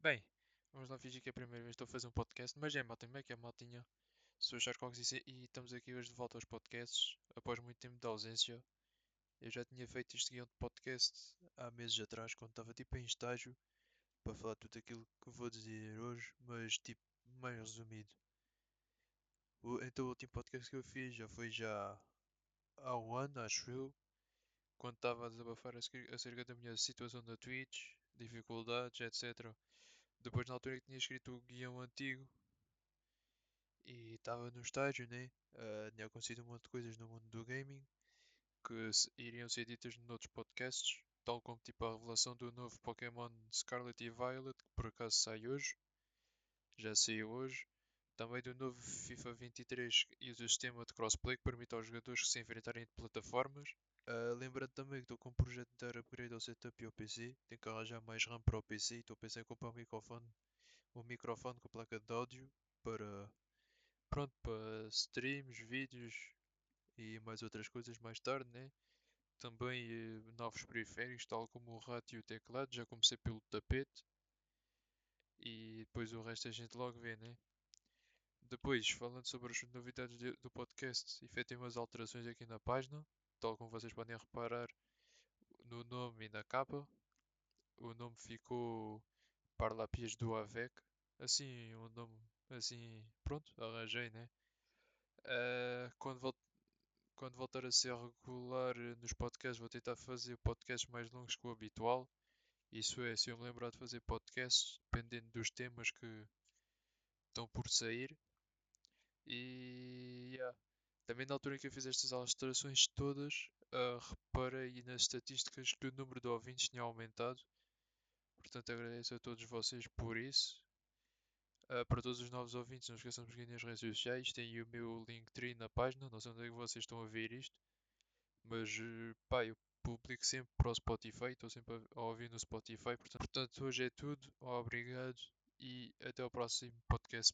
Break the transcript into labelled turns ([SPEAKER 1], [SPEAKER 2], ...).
[SPEAKER 1] Bem, vamos lá fingir que é a primeira vez que estou a fazer um podcast, mas é malta, como é que é maltinha? Sou o Charles e e estamos aqui hoje de volta aos podcasts, após muito tempo de ausência. Eu já tinha feito este guião de podcast há meses atrás, quando estava tipo em estágio, para falar tudo aquilo que vou dizer hoje, mas tipo mais resumido. O, então o último podcast que eu fiz já foi já há um ano, acho eu, quando estava a desabafar acerca da minha situação na Twitch, dificuldades, etc. Depois na altura que tinha escrito o guião antigo e estava no estágio, né? Uh, tinha acontecido um monte de coisas no mundo do gaming que iriam ser ditas noutros podcasts, tal como tipo a revelação do novo Pokémon Scarlet e Violet, que por acaso sai hoje, já saiu hoje. Também do novo FIFA 23 e do sistema de crossplay que permite aos jogadores que se enfrentarem de plataformas. Uh, lembrando também que estou com um projeto de dar upgrade ao setup e ao PC. Tenho que arranjar mais RAM para o PC e estou a pensar em comprar um microfone, um microfone com placa de áudio para pronto, para streams, vídeos e mais outras coisas mais tarde, né? Também eh, novos periféricos, tal como o rato e o teclado. Já comecei pelo tapete e depois o resto a gente logo vê, né? Depois, falando sobre as novidades de- do podcast, efetuei umas alterações aqui na página, tal como vocês podem reparar no nome e na capa. O nome ficou Parlapias do Avec, assim, um nome assim, pronto, arranjei, né? Eh, quando vol- quando voltar a ser regular nos podcasts, vou tentar fazer podcasts mais longos que o habitual. Isso é, se eu me lembrar de fazer podcasts, dependendo dos temas que estão por sair. E yeah. também na altura em que eu fiz estas alterações todas, ah, reparei nas estatísticas que o número de ouvintes tinha aumentado. Portanto, agradeço a todos vocês por isso. Ah, para todos os novos ouvintes, não esqueçam de seguir nas redes sociais. Tem o meu Linktree na página. Não sei onde é que vocês estão a ver isto. Mas, pá, eu publico sempre para o Spotify. Estou sempre a ouvir no Spotify. Portanto, portanto, hoje é tudo. Obrigado e até ao próximo podcast.